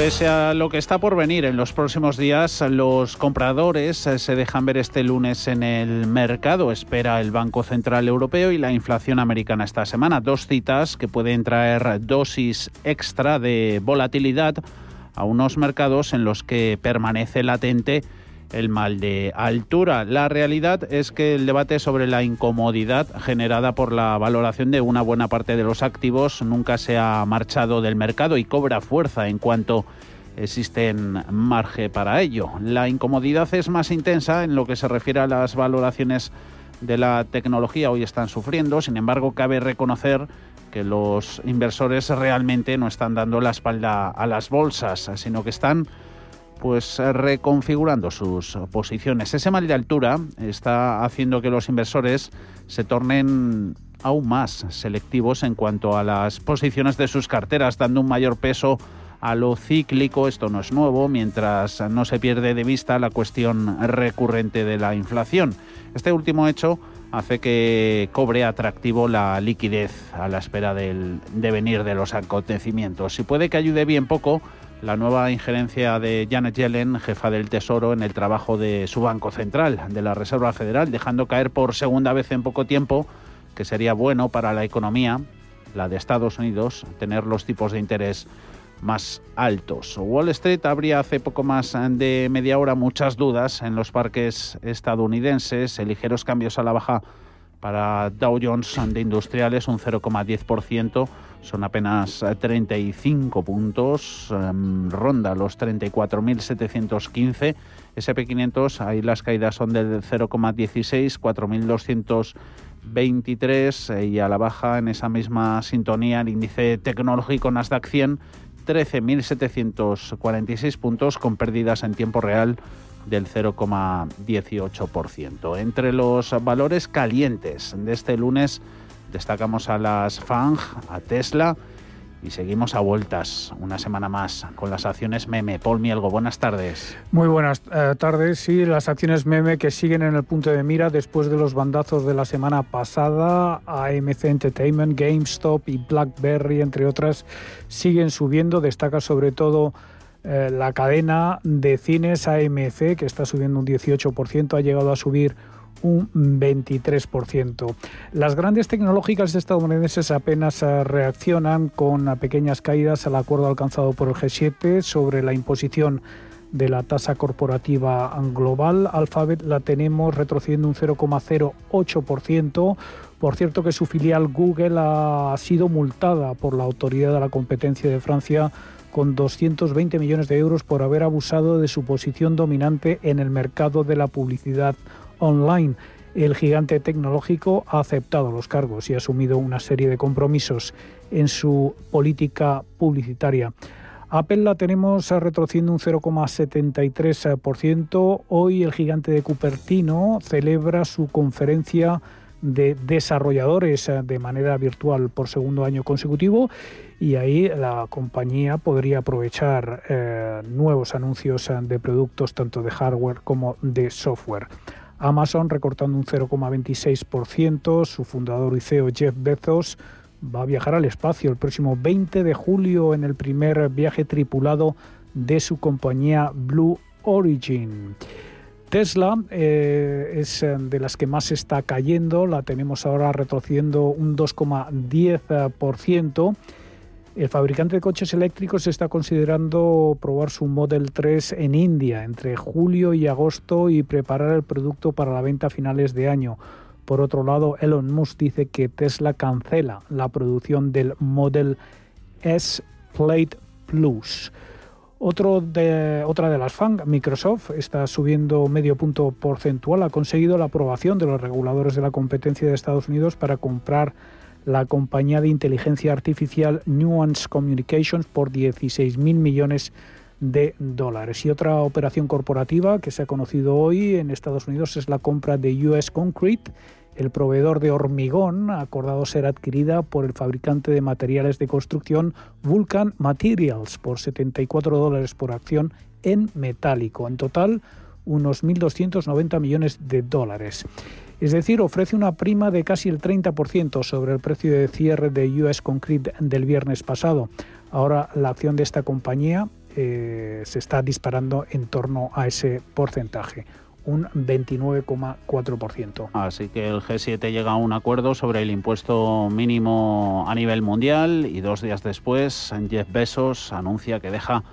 Pese a lo que está por venir en los próximos días, los compradores eh, se dejan ver este lunes en el mercado. Espera el Banco Central Europeo y la inflación americana esta semana. Dos citas que pueden traer dosis extra de volatilidad a unos mercados en los que permanece latente el mal de altura. La realidad es que el debate sobre la incomodidad generada por la valoración de una buena parte de los activos nunca se ha marchado del mercado y cobra fuerza en cuanto existen margen para ello. La incomodidad es más intensa en lo que se refiere a las valoraciones de la tecnología hoy están sufriendo, sin embargo cabe reconocer que los inversores realmente no están dando la espalda a las bolsas, sino que están pues eh, reconfigurando sus posiciones. Ese mal de altura está haciendo que los inversores se tornen aún más selectivos en cuanto a las posiciones de sus carteras, dando un mayor peso a lo cíclico, esto no es nuevo, mientras no se pierde de vista la cuestión recurrente de la inflación. Este último hecho hace que cobre atractivo la liquidez a la espera del devenir de los acontecimientos. Y puede que ayude bien poco la nueva injerencia de Janet Yellen, jefa del Tesoro, en el trabajo de su Banco Central, de la Reserva Federal, dejando caer por segunda vez en poco tiempo que sería bueno para la economía, la de Estados Unidos, tener los tipos de interés más altos. Wall Street habría hace poco más de media hora muchas dudas en los parques estadounidenses, ligeros cambios a la baja para Dow Jones de Industriales, un 0,10%, son apenas 35 puntos, em, ronda los 34.715. SP500, ahí las caídas son del 0,16, 4.223 eh, y a la baja en esa misma sintonía el índice tecnológico Nasdaq 100, 13.746 puntos con pérdidas en tiempo real del 0,18%. Entre los valores calientes de este lunes destacamos a las FANG, a Tesla y seguimos a vueltas una semana más con las acciones meme. Paul Mielgo, buenas tardes. Muy buenas eh, tardes. Sí, las acciones meme que siguen en el punto de mira después de los bandazos de la semana pasada, AMC Entertainment, GameStop y BlackBerry, entre otras, siguen subiendo. Destaca sobre todo eh, la cadena de cines AMC, que está subiendo un 18%, ha llegado a subir un 23%. Las grandes tecnológicas estadounidenses apenas eh, reaccionan con pequeñas caídas al acuerdo alcanzado por el G7 sobre la imposición de la tasa corporativa global. Alphabet la tenemos retrocediendo un 0,08%. Por cierto que su filial Google ha sido multada por la Autoridad de la Competencia de Francia con 220 millones de euros por haber abusado de su posición dominante en el mercado de la publicidad online. El gigante tecnológico ha aceptado los cargos y ha asumido una serie de compromisos en su política publicitaria. Apple la tenemos retrocediendo un 0,73%. Hoy el gigante de Cupertino celebra su conferencia de desarrolladores de manera virtual por segundo año consecutivo y ahí la compañía podría aprovechar eh, nuevos anuncios de productos tanto de hardware como de software. Amazon recortando un 0,26%, su fundador y CEO Jeff Bezos va a viajar al espacio el próximo 20 de julio en el primer viaje tripulado de su compañía Blue Origin. Tesla eh, es eh, de las que más está cayendo, la tenemos ahora retrocediendo un 2,10%. El fabricante de coches eléctricos está considerando probar su Model 3 en India entre julio y agosto y preparar el producto para la venta a finales de año. Por otro lado, Elon Musk dice que Tesla cancela la producción del Model S Plate Plus. Otra de las FANG, Microsoft, está subiendo medio punto porcentual. Ha conseguido la aprobación de los reguladores de la competencia de Estados Unidos para comprar la compañía de inteligencia artificial Nuance Communications por 16.000 millones de dólares. Y otra operación corporativa que se ha conocido hoy en Estados Unidos es la compra de US Concrete, el proveedor de hormigón, ha acordado ser adquirida por el fabricante de materiales de construcción Vulcan Materials por 74 dólares por acción en metálico. En total, unos 1.290 millones de dólares. Es decir, ofrece una prima de casi el 30% sobre el precio de cierre de US Concrete del viernes pasado. Ahora la acción de esta compañía eh, se está disparando en torno a ese porcentaje un 29,4%. Así que el G7 llega a un acuerdo sobre el impuesto mínimo a nivel mundial y dos días después Jeff Bezos anuncia que deja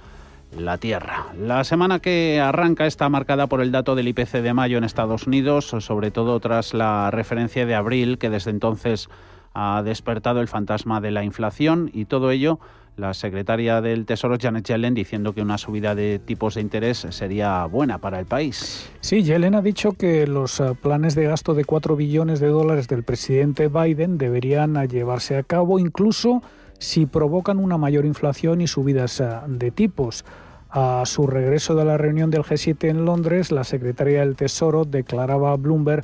la Tierra. La semana que arranca está marcada por el dato del IPC de mayo en Estados Unidos, sobre todo tras la referencia de abril que desde entonces ha despertado el fantasma de la inflación y todo ello la secretaria del Tesoro Janet Yellen diciendo que una subida de tipos de interés sería buena para el país. Sí, Yellen ha dicho que los eh, planes de gasto de 4 billones de dólares del presidente Biden deberían eh, llevarse a cabo incluso si provocan una mayor inflación y subidas eh, de tipos. A su regreso de la reunión del G7 en Londres, la secretaria del Tesoro declaraba a Bloomberg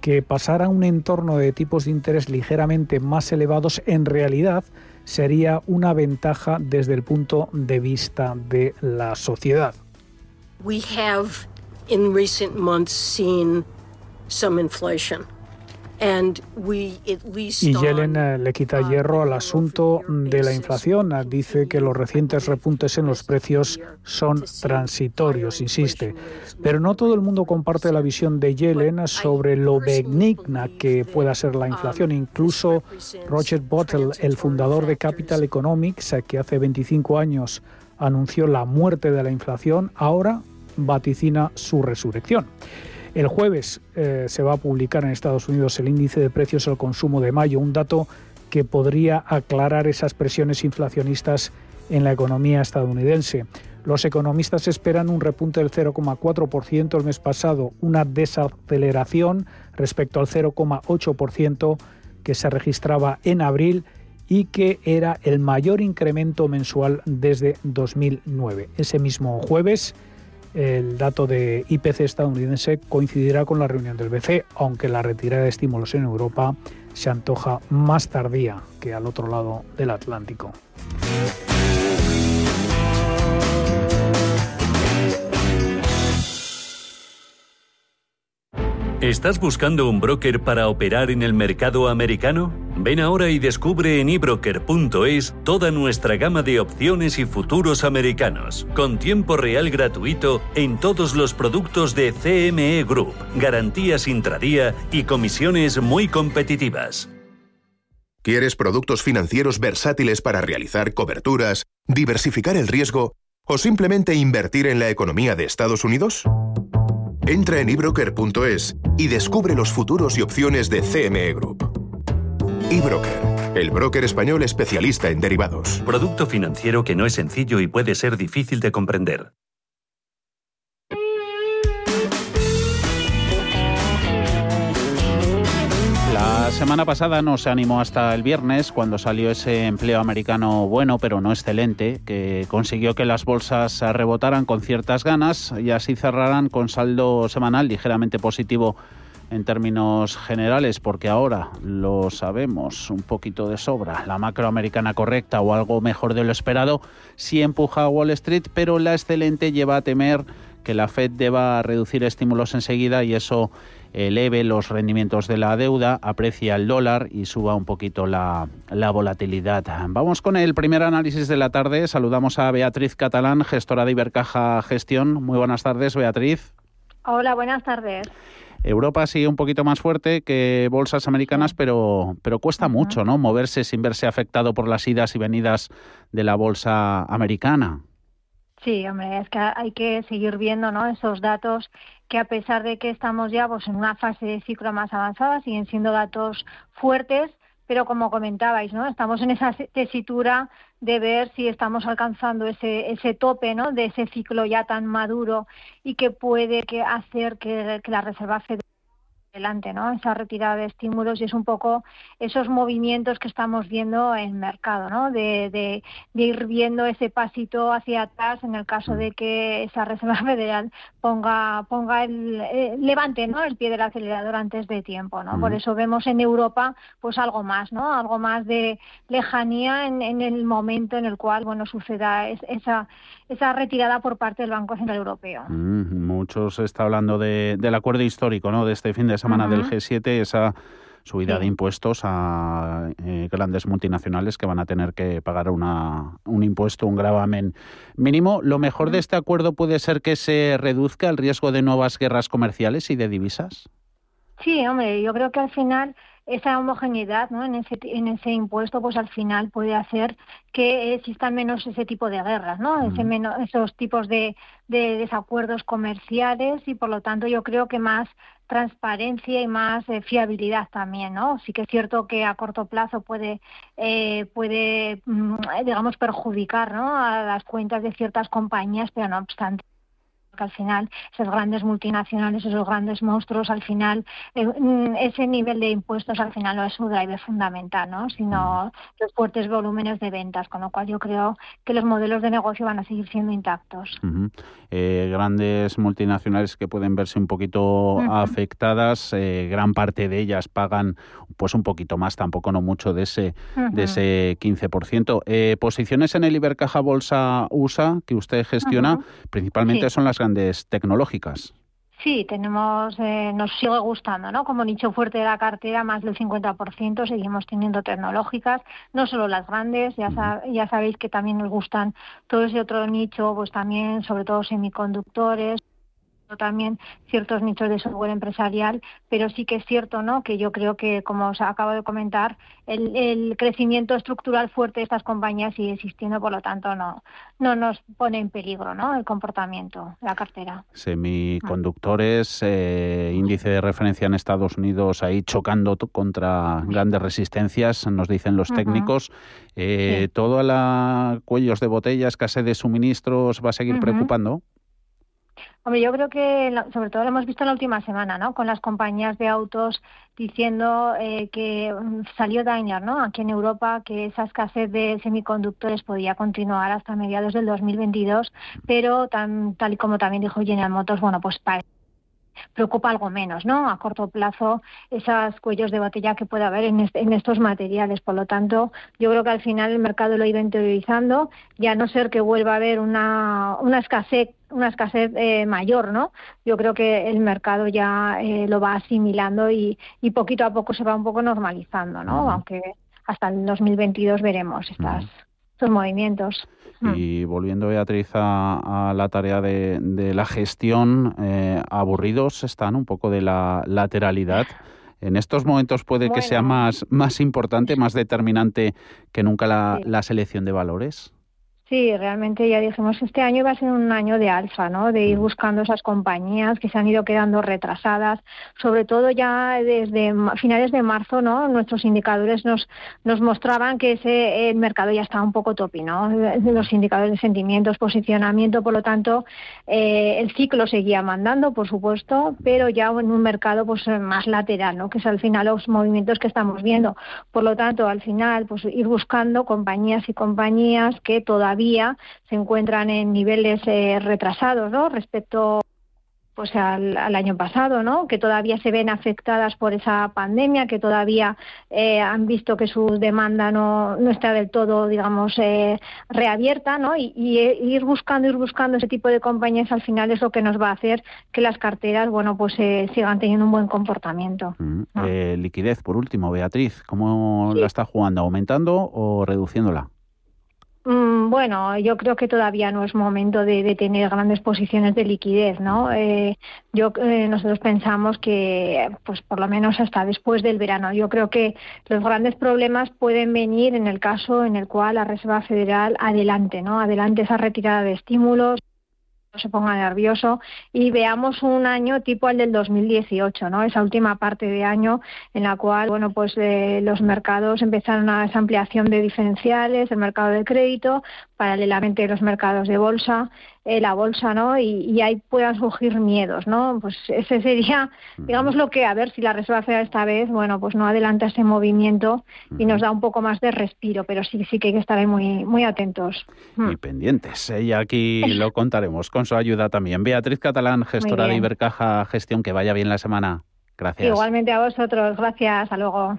que pasar a un entorno de tipos de interés ligeramente más elevados en realidad sería una ventaja desde el punto de vista de la sociedad. We have in recent months seen some inflation. Y Yellen eh, le quita uh, hierro al asunto de la inflación. Dice que los recientes repuntes en los precios son transitorios, insiste. Pero no todo el mundo comparte la visión de Yellen sobre lo benigna que pueda ser la inflación. Incluso Roger Bottle, el fundador de Capital Economics, eh, que hace 25 años anunció la muerte de la inflación, ahora vaticina su resurrección. El jueves eh, se va a publicar en Estados Unidos el índice de precios al consumo de mayo, un dato que podría aclarar esas presiones inflacionistas en la economía estadounidense. Los economistas esperan un repunte del 0,4% el mes pasado, una desaceleración respecto al 0,8% que se registraba en abril y que era el mayor incremento mensual desde 2009. Ese mismo jueves, el dato de IPC estadounidense coincidirá con la reunión del BCE, aunque la retirada de estímulos en Europa se antoja más tardía que al otro lado del Atlántico. ¿Estás buscando un broker para operar en el mercado americano? Ven ahora y descubre en ebroker.es toda nuestra gama de opciones y futuros americanos, con tiempo real gratuito en todos los productos de CME Group, garantías intradía y comisiones muy competitivas. ¿Quieres productos financieros versátiles para realizar coberturas, diversificar el riesgo o simplemente invertir en la economía de Estados Unidos? Entra en ebroker.es y descubre los futuros y opciones de CME Group. eBroker, el broker español especialista en derivados. Producto financiero que no es sencillo y puede ser difícil de comprender. La semana pasada no se animó hasta el viernes cuando salió ese empleo americano bueno pero no excelente que consiguió que las bolsas rebotaran con ciertas ganas y así cerraran con saldo semanal ligeramente positivo en términos generales, porque ahora lo sabemos un poquito de sobra, la macroamericana correcta o algo mejor de lo esperado sí empuja a Wall Street, pero la excelente lleva a temer que la Fed deba reducir estímulos enseguida y eso eleve los rendimientos de la deuda, aprecia el dólar y suba un poquito la, la, volatilidad. Vamos con el primer análisis de la tarde. Saludamos a Beatriz Catalán, gestora de Ibercaja Gestión. Muy buenas tardes, Beatriz. Hola, buenas tardes. Europa sigue un poquito más fuerte que bolsas americanas, pero, pero cuesta mucho, ¿no? Moverse sin verse afectado por las idas y venidas de la bolsa americana. Sí, hombre, es que hay que seguir viendo ¿no? esos datos que a pesar de que estamos ya pues, en una fase de ciclo más avanzada, siguen siendo datos fuertes, pero como comentabais, ¿no? estamos en esa tesitura de ver si estamos alcanzando ese, ese tope ¿no? de ese ciclo ya tan maduro y que puede que hacer que, la Reserva Federal adelante, ¿no? Esa retirada de estímulos y es un poco esos movimientos que estamos viendo en el mercado, ¿no? De, de, ir viendo ese pasito hacia atrás en el caso de que esa Reserva Federal ponga ponga el eh, levante, ¿no? El pie del acelerador antes de tiempo, ¿no? Por eso vemos en Europa pues algo más, ¿no? Algo más de lejanía en, en el momento en el cual bueno suceda esa esa retirada por parte del Banco Central Europeo. muchos está hablando de, del acuerdo histórico, ¿no? De este fin de semana del G7, esa subida de impuestos a eh, grandes multinacionales que van a tener que pagar una, un impuesto, un gravamen mínimo. Lo mejor de este acuerdo puede ser que se reduzca el riesgo de nuevas guerras comerciales y de divisas. Sí, hombre, yo creo que al final esa homogeneidad ¿no? en, ese, en ese impuesto pues al final puede hacer que existan menos ese tipo de guerras, ¿no? ese menos, esos tipos de, de, desacuerdos comerciales y por lo tanto yo creo que más transparencia y más eh, fiabilidad también, ¿no? Sí que es cierto que a corto plazo puede, eh, puede mm, digamos, perjudicar ¿no? a las cuentas de ciertas compañías, pero no obstante que al final esas grandes multinacionales, esos grandes monstruos, al final eh, mm, ese nivel de impuestos al final no es su driver fundamental, ¿no? sino los fuertes volúmenes de ventas, con lo cual yo creo que los modelos de negocio van a seguir siendo intactos. Eh, grandes multinacionales que pueden verse un poquito afectadas, eh, gran parte de ellas pagan pues un poquito más, tampoco no mucho de ese, de ese 15%. posiciones en el Ibercaja Bolsa USA que usted gestiona, principalmente son las grandes tecnológicas. Sí, tenemos, eh, nos sigue gustando, ¿no? Como nicho fuerte de la cartera, más del 50% seguimos teniendo tecnológicas, no solo las grandes, ya, ya sabéis que también nos gustan todo ese otro nicho, pues también, sobre todo semiconductores también ciertos nichos de software empresarial, pero sí que es cierto, ¿no? Que yo creo que, como os acabo de comentar, el, crecimiento estructural fuerte de estas compañías sigue existiendo, por lo tanto, no, no nos pone en peligro, ¿no? El comportamiento, la cartera. Semiconductores, eh, índice de referencia en Estados Unidos ahí chocando contra grandes resistencias, nos dicen los técnicos. Eh, ¿Todo a la cuellos de botella, escasez de suministros va a seguir preocupando? Hombre, yo creo que sobre todo lo hemos visto en la última semana, ¿no? Con las compañías de autos diciendo eh, que mm, salió Daimler, ¿no? Aquí en Europa que esa escasez de semiconductores podía continuar hasta mediados del 2022, pero tan, tal y como también dijo General Motors, bueno, pues preocupa algo menos, ¿no? A corto plazo, esos cuellos de botella que puede haber en, en, estos materiales. Por lo tanto, yo creo que al final el mercado lo ha ido interiorizando y a no ser que vuelva a haber una, una escasez una escasez eh, mayor, ¿no? Yo creo que el mercado ya eh, lo va asimilando y, y, poquito a poco se va un poco normalizando, ¿no? Aunque hasta el 2022 veremos estas, estos movimientos. Y volviendo, Beatriz, a, la tarea de, de la gestión, eh, aburridos están un poco de la lateralidad. En estos momentos puede que sea más, más importante, más determinante que nunca la, la selección de valores. Sí, realmente ya dijimos, este año va a ser un año de alfa, ¿no? De ir mm. buscando esas compañías que se han ido quedando retrasadas, sobre todo ya desde finales de marzo, ¿no? Nuestros indicadores nos, nos mostraban que ese el mercado ya estaba un poco topi, ¿no? Los indicadores de sentimientos, posicionamiento, por lo tanto, eh, el ciclo seguía mandando, por supuesto, pero ya en un mercado pues más lateral, ¿no? Que es al final los movimientos que estamos viendo. Por lo tanto, al final, pues ir buscando compañías y compañías que todavía se encuentran en niveles eh, retrasados ¿no? respecto pues al, año pasado, ¿no? Que todavía se ven afectadas por esa pandemia, que todavía eh, han visto que su demanda no, no está del todo, digamos, eh, reabierta, ¿no? Y, ir buscando, ir buscando ese tipo de compañías al final es lo que nos va a hacer que las carteras, bueno, pues sigan teniendo un buen comportamiento. Mm, liquidez, por último, Beatriz, ¿cómo la está jugando? ¿Aumentando o reduciéndola? Mm, bueno, yo creo que todavía no es momento de, tener grandes posiciones de liquidez, ¿no? Eh, yo eh, nosotros pensamos que, pues por lo menos hasta después del verano. Yo creo que los grandes problemas pueden venir en el caso en el cual la Reserva Federal adelante, ¿no? Adelante esa retirada de estímulos se ponga nervioso y veamos un año tipo el del 2018, ¿no? Esa última parte de año en la cual, bueno, pues eh, los mercados empezaron a esa ampliación de diferenciales, el mercado de crédito, paralelamente los mercados de bolsa, eh, la bolsa, ¿no? Y, ahí puedan surgir miedos, ¿no? Pues ese sería, digamos, lo que, a ver si la Reserva Federal esta vez, bueno, pues no adelanta ese movimiento y nos da un poco más de respiro, pero sí, sí que hay que estar ahí muy, muy atentos. Y pendientes, ¿eh? y aquí lo contaremos con su ayuda también. Beatriz Catalán, gestora de Ibercaja Gestión, que vaya bien la semana. Gracias. Igualmente a vosotros, gracias, hasta luego.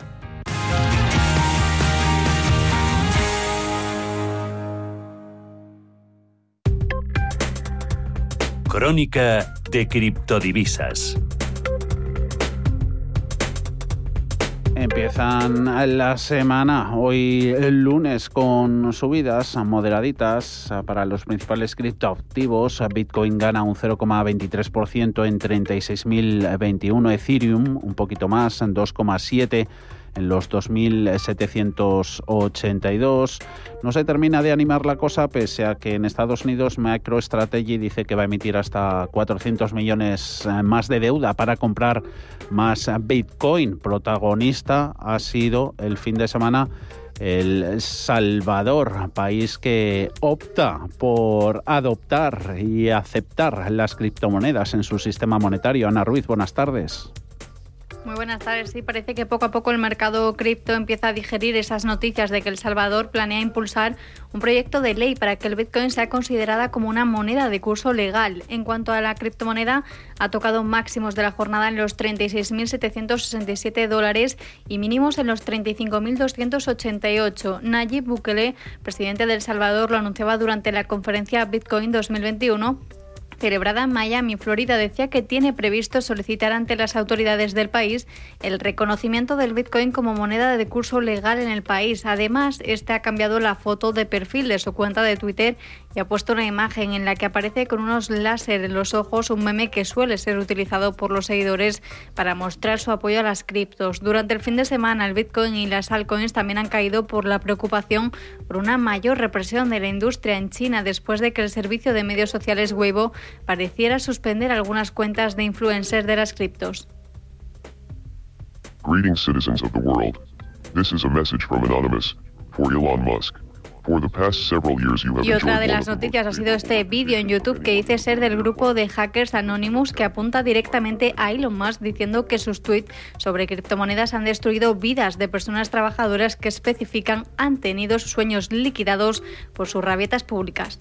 Crónica de criptodivisas. Empiezan la semana, hoy el lunes, con subidas moderaditas para los principales criptoactivos. Bitcoin gana un 0,23% en 36.021, Ethereum un poquito más, en 2,7% en los 2.782. No se termina de animar la cosa, pese a que en Estados Unidos MicroStrategy dice que va a emitir hasta 400 millones eh, más de deuda para comprar más Bitcoin. Protagonista ha sido el fin de semana el Salvador, país que opta por adoptar y aceptar las criptomonedas en su sistema monetario. Ana Ruiz, buenas tardes. Muy buenas tardes. Sí, parece que poco a poco el mercado cripto empieza a digerir esas noticias de que El Salvador planea impulsar un proyecto de ley para que el Bitcoin sea considerada como una moneda de curso legal. En cuanto a la criptomoneda, ha tocado máximos de la jornada en los 36.767 dólares y mínimos en los 35.288. Nayib Bukele, presidente de El Salvador, lo anunciaba durante la conferencia Bitcoin 2021 celebrada en Miami, Florida, decía que tiene previsto solicitar ante las autoridades del país el reconocimiento del Bitcoin como moneda de curso legal en el país. Además, este ha cambiado la foto de perfil de su cuenta de Twitter y ha puesto una imagen en la que aparece con unos láser en los ojos, un meme que suele ser utilizado por los seguidores para mostrar su apoyo a las criptos. Durante el fin de semana, el Bitcoin y las altcoins también han caído por la preocupación por una mayor represión de la industria en China después de que el servicio de medios sociales Weibo pareciera suspender algunas cuentas de influencers de las criptos. Anonymous Elon Musk. Y otra de las noticias ha sido este vídeo en YouTube que dice ser del grupo de hackers Anonymous que apunta directamente a Elon Musk diciendo que sus tweets sobre criptomonedas han destruido vidas de personas trabajadoras que especifican han tenido sus sueños liquidados por sus rabietas públicas.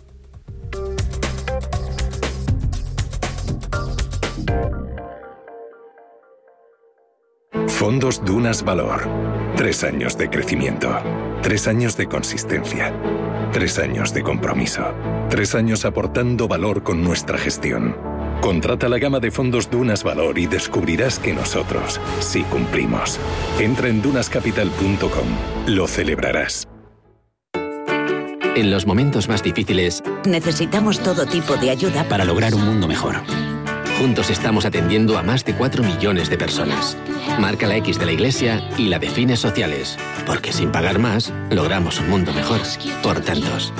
Fondos Dunas Valor. Tres años de crecimiento. Tres años de consistencia. Tres años de compromiso. Tres años aportando valor con nuestra gestión. Contrata la gama de fondos Dunas Valor y descubrirás que nosotros sí cumplimos. Entra en dunascapital.com. Lo celebrarás. En los momentos más difíciles, necesitamos todo tipo de ayuda para lograr un mundo mejor. Juntos estamos atendiendo a más de 4 millones de personas. Marca la X de la Iglesia y la de fines sociales, porque sin pagar más, logramos un mundo mejor por tantos.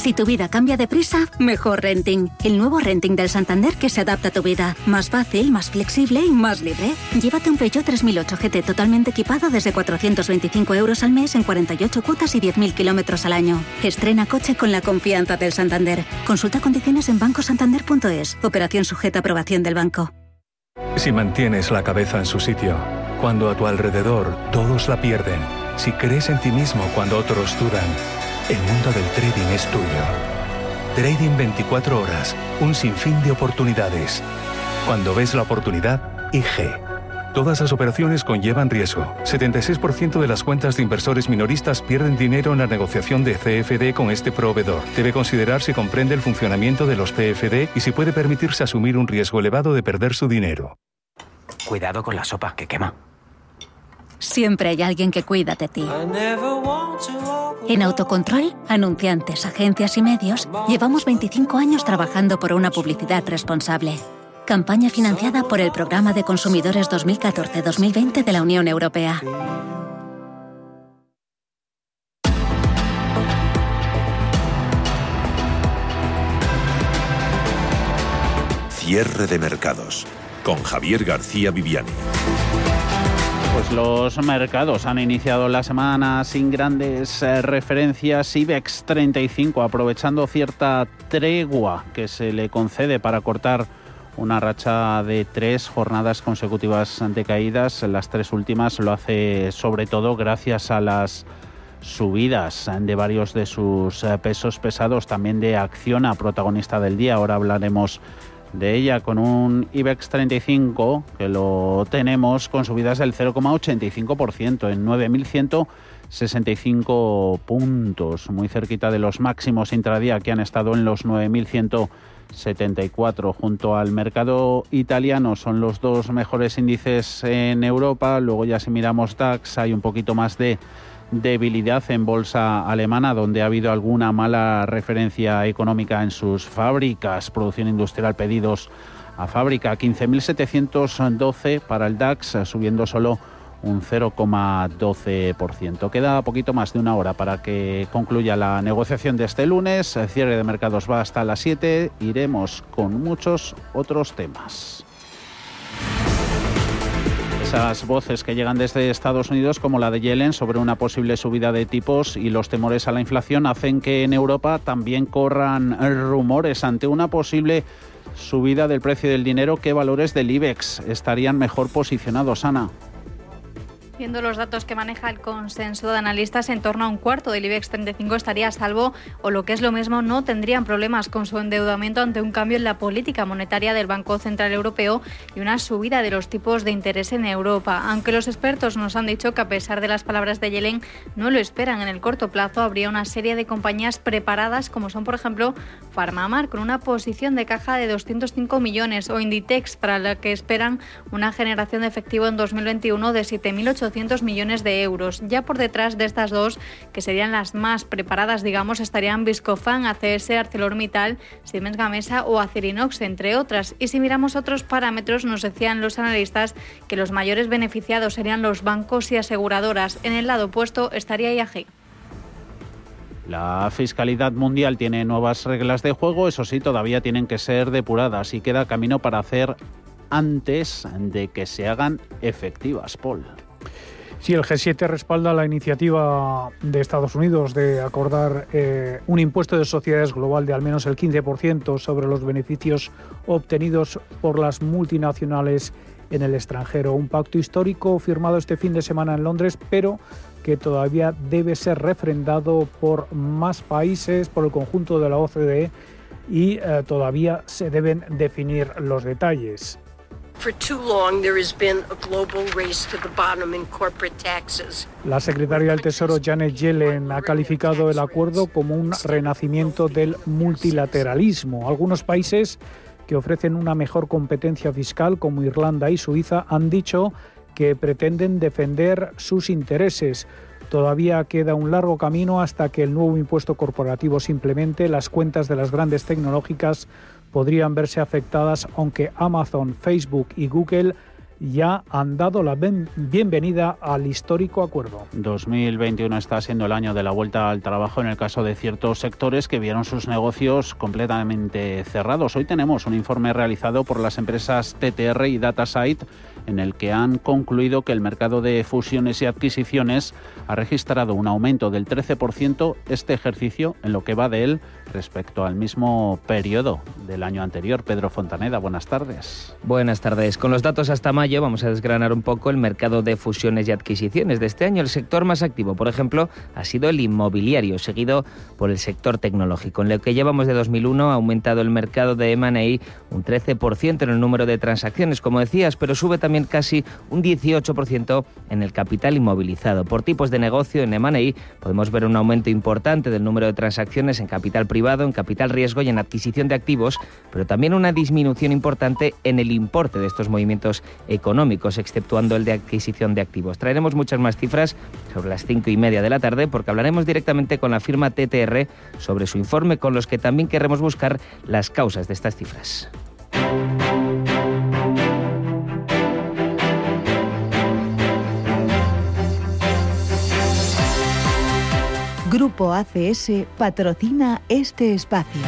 Si tu vida cambia de prisa, mejor renting. El nuevo renting del Santander que se adapta a tu vida. Más fácil, más flexible y más libre. Llévate un Peugeot 3008 GT totalmente equipado desde 425 euros al mes en 48 cuotas y 10.000 kilómetros al año. Estrena coche con la confianza del Santander. Consulta condiciones en bancosantander.es. Operación sujeta a aprobación del banco. Si mantienes la cabeza en su sitio, cuando a tu alrededor todos la pierden, si crees en ti mismo cuando otros dudan, el mundo del trading es tuyo. Trading 24 horas, un sinfín de oportunidades. Cuando ves la oportunidad, IG. Todas las operaciones conllevan riesgo. 76% de las cuentas de inversores minoristas pierden dinero en la negociación de CFD con este proveedor. Debe considerar si comprende el funcionamiento de los CFD y si puede permitirse asumir un riesgo elevado de perder su dinero. Cuidado con la sopa que quema. Siempre hay alguien que cuida de ti. En Autocontrol, anunciantes, agencias y medios, llevamos 25 años trabajando por una publicidad responsable. Campaña financiada por el Programa de Consumidores 2014-2020 de la Unión Europea. Cierre de mercados con Javier García Viviani. Pues los mercados han iniciado la semana sin grandes eh, referencias. IBEX 35 aprovechando cierta tregua que se le concede para cortar una racha de tres jornadas consecutivas de caídas. Las tres últimas lo hace sobre todo gracias a las subidas de varios de sus eh, pesos pesados, también de Acciona, protagonista del día. Ahora hablaremos de ella con un IBEX 35 que lo tenemos con subidas del 0,85% en 9.165 puntos, muy cerquita de los máximos intradía que han estado en los 9.174 junto al mercado italiano son los dos mejores índices en Europa, luego ya si miramos DAX hay un poquito más de debilidad en bolsa alemana, donde ha habido alguna mala referencia económica en sus fábricas, producción industrial, pedidos a fábrica, 15.712 para el DAX, subiendo solo un 0,12%. Queda poquito más de una hora para que concluya la negociación de este lunes. El cierre de mercados va hasta las 7. Iremos con muchos otros temas. Esas voces que llegan desde Estados Unidos, como la de Yellen, sobre una posible subida de tipos y los temores a la inflación, hacen que en Europa también corran rumores ante una posible subida del precio del dinero. ¿Qué valores del IBEX estarían mejor posicionados, Ana? Viendo los datos que maneja el consenso de analistas, en torno a un cuarto del IBEX 35 estaría a salvo o lo que es lo mismo, no tendrían problemas con su endeudamiento ante un cambio en la política monetaria del Banco Central Europeo y una subida de los tipos de interés en Europa. Aunque los expertos nos han dicho que a pesar de las palabras de Yellen no lo esperan en el corto plazo, habría una serie de compañías preparadas como son por ejemplo Farmamar con una posición de caja de 205 millones o Inditex para la que esperan una generación de efectivo en 2021 de 7.800 millones de euros. Ya por detrás de estas dos, que serían las más preparadas, digamos, estarían Viscofan, ACS, ArcelorMittal, Siemens Gamesa o Acerinox, entre otras. Y si miramos otros parámetros, nos decían los analistas que los mayores beneficiados serían los bancos y aseguradoras. En el lado opuesto estaría IAG. La fiscalidad mundial tiene nuevas reglas de juego, eso sí, todavía tienen que ser depuradas y queda camino para hacer antes de que se hagan efectivas, Paul. Sí, el G7 respalda la iniciativa de Estados Unidos de acordar eh, un impuesto de sociedades global de al menos el 15% sobre los beneficios obtenidos por las multinacionales en el extranjero. Un pacto histórico firmado este fin de semana en Londres, pero que todavía debe ser refrendado por más países, por el conjunto de la OCDE y eh, todavía se deben definir los detalles. La secretaria del Tesoro Janet Yellen ha calificado el acuerdo como un renacimiento del multilateralismo. Algunos países que ofrecen una mejor competencia fiscal, como Irlanda y Suiza, han dicho que pretenden defender sus intereses. Todavía queda un largo camino hasta que el nuevo impuesto corporativo se implemente. Las cuentas de las grandes tecnológicas podrían verse afectadas, aunque Amazon, Facebook y Google ya han dado la bienvenida al histórico acuerdo. 2021 está siendo el año de la vuelta al trabajo en el caso de ciertos sectores que vieron sus negocios completamente cerrados. Hoy tenemos un informe realizado por las empresas TTR y DataSite en el que han concluido que el mercado de fusiones y adquisiciones ha registrado un aumento del 13% este ejercicio en lo que va de él respecto al mismo periodo del año anterior. Pedro Fontaneda, buenas tardes. Buenas tardes. Con los datos hasta mayo vamos a desgranar un poco el mercado de fusiones y adquisiciones de este año. El sector más activo, por ejemplo, ha sido el inmobiliario, seguido por el sector tecnológico. En lo que llevamos de 2001 ha aumentado el mercado de M&A un 13% en el número de transacciones, como decías, pero sube también casi un 18% en el capital inmovilizado. Por tipos de negocio en M&A podemos ver un aumento importante del número de transacciones en capital privado en capital riesgo y en adquisición de activos, pero también una disminución importante en el importe de estos movimientos económicos, exceptuando el de adquisición de activos. Traeremos muchas más cifras sobre las cinco y media de la tarde porque hablaremos directamente con la firma TTR sobre su informe con los que también queremos buscar las causas de estas cifras. Grupo ACS patrocina este espacio.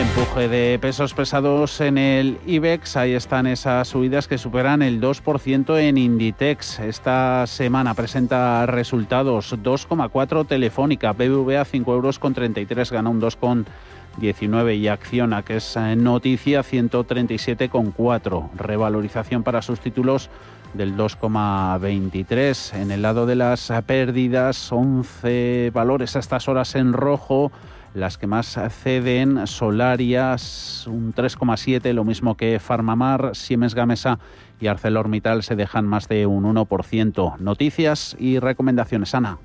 Empuje de pesos pesados en el IBEX, ahí están esas subidas que superan el 2% en Inditex. Esta semana presenta resultados 2,4 Telefónica, BBVA 5 euros con 33, gana un 2,19 y Acciona, que es eh, noticia 137,4. Revalorización para sus títulos del 2,23. En el lado de las pérdidas, 11 valores a estas horas en rojo las que más ceden, Solarias un 3,7, lo mismo que Farmamar, Siemens Gamesa y ArcelorMittal se dejan más de un 1%. Noticias y recomendaciones, Ana.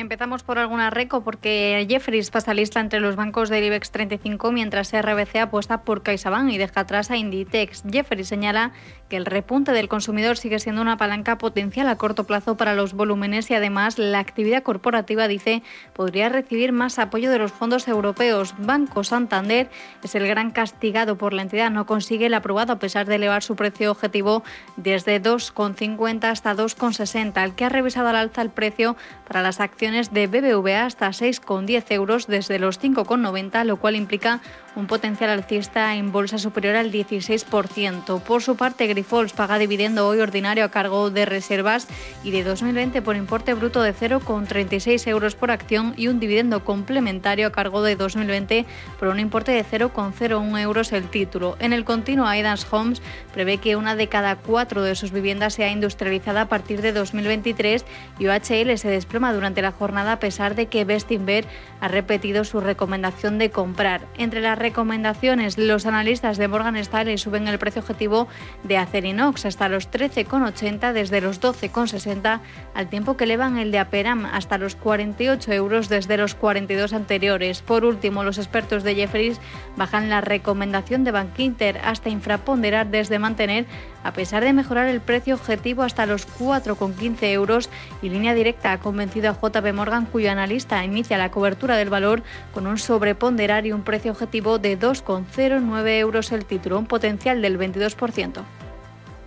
Empezamos por alguna reco porque Jeffries pasa lista entre los bancos del IBEX 35 mientras RBC apuesta por CaixaBank y deja atrás a Inditex. Jeffries señala que el repunte del consumidor sigue siendo una palanca potencial a corto plazo para los volúmenes y además la actividad corporativa, dice, podría recibir más apoyo de los fondos europeos. Banco Santander es el gran castigado por la entidad, no consigue el aprobado a pesar de elevar su precio objetivo desde 2,50 hasta 2,60, el que ha revisado al alza el precio para las acciones de BBVA hasta 6,10 euros desde los 5,90, lo cual implica un potencial alcista en bolsa superior al 16%. Por su parte, Grifols paga dividendo hoy ordinario a cargo de reservas y de 2020 por importe bruto de 0,36 euros por acción y un dividendo complementario a cargo de 2020 por un importe de 0,01 euros el título. En el continuo, Aidans Homes prevé que una de cada cuatro de sus viviendas sea industrializada a partir de 2023 y OHL se desploma durante la jornada a pesar de que Bestinver ha repetido su recomendación de comprar. Entre las recomendaciones, los analistas de Morgan Stanley suben el precio objetivo de Acerinox hasta los 13,80 desde los 12,60, al tiempo que elevan el de Aperam hasta los 48 euros desde los 42 anteriores. Por último, los expertos de Jefferies bajan la recomendación de Bankinter hasta infraponderar desde mantener a pesar de mejorar el precio objetivo hasta los 4,15 euros y línea directa ha convencido a JP Morgan cuyo analista inicia la cobertura del valor con un sobreponderar y un precio objetivo de 2,09 euros el título, un potencial del 22%.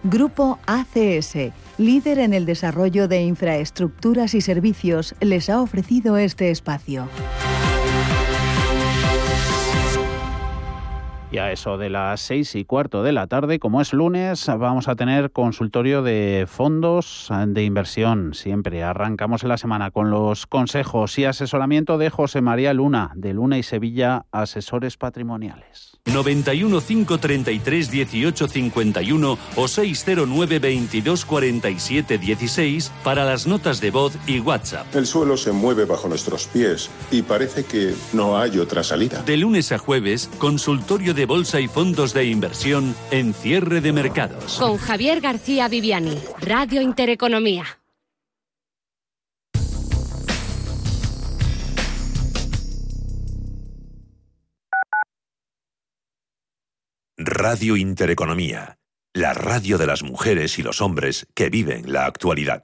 Grupo ACS, líder en el desarrollo de infraestructuras y servicios, les ha ofrecido este espacio. Y a eso de las seis y cuarto de la tarde, como es lunes, vamos a tener consultorio de fondos de inversión. Siempre arrancamos la semana con los consejos y asesoramiento de José María Luna, de Luna y Sevilla, asesores patrimoniales. 91 533 18 51 o 609 22 47 16 para las notas de voz y WhatsApp. El suelo se mueve bajo nuestros pies y parece que no hay otra salida. De lunes a jueves, consultorio de bolsa y fondos de inversión en cierre de mercados. Con Javier García Viviani, Radio Intereconomía. Radio Intereconomía, la radio de las mujeres y los hombres que viven la actualidad.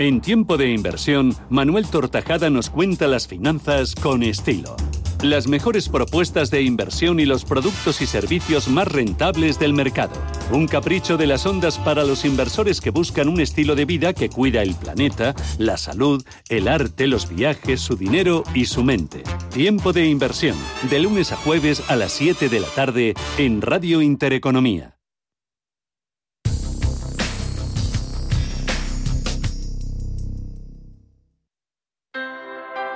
En tiempo de inversión, Manuel Tortajada nos cuenta las finanzas con estilo. las mejores propuestas de inversión y los productos y servicios más rentables del mercado. Un capricho de las ondas para los inversores que buscan un estilo de vida que cuida el planeta, la salud, el arte, los viajes, su dinero y su mente. Tiempo de inversión, de lunes a jueves a las 7 de la tarde en Radio Intereconomía.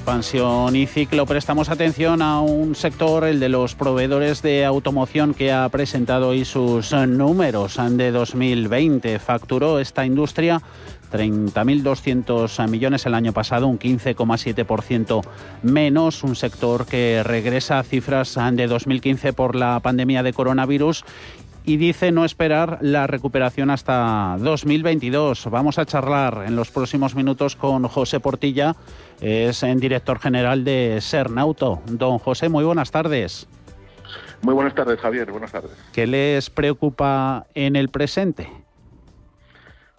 Expansión y ciclo prestamos atención a un sector, el de los proveedores de automoción, que ha presentado hoy sus números de 2020. Facturó esta industria 30.200 millones el año pasado, un 15,7% menos, un sector que regresa a cifras de 2015 por la pandemia de coronavirus y dice no esperar la recuperación hasta 2022. Vamos a charlar en los próximos minutos con José Portilla, es el director general de Sernauto. Don José, muy buenas tardes. Muy buenas tardes, Javier. Buenas tardes. ¿Qué les preocupa en el presente?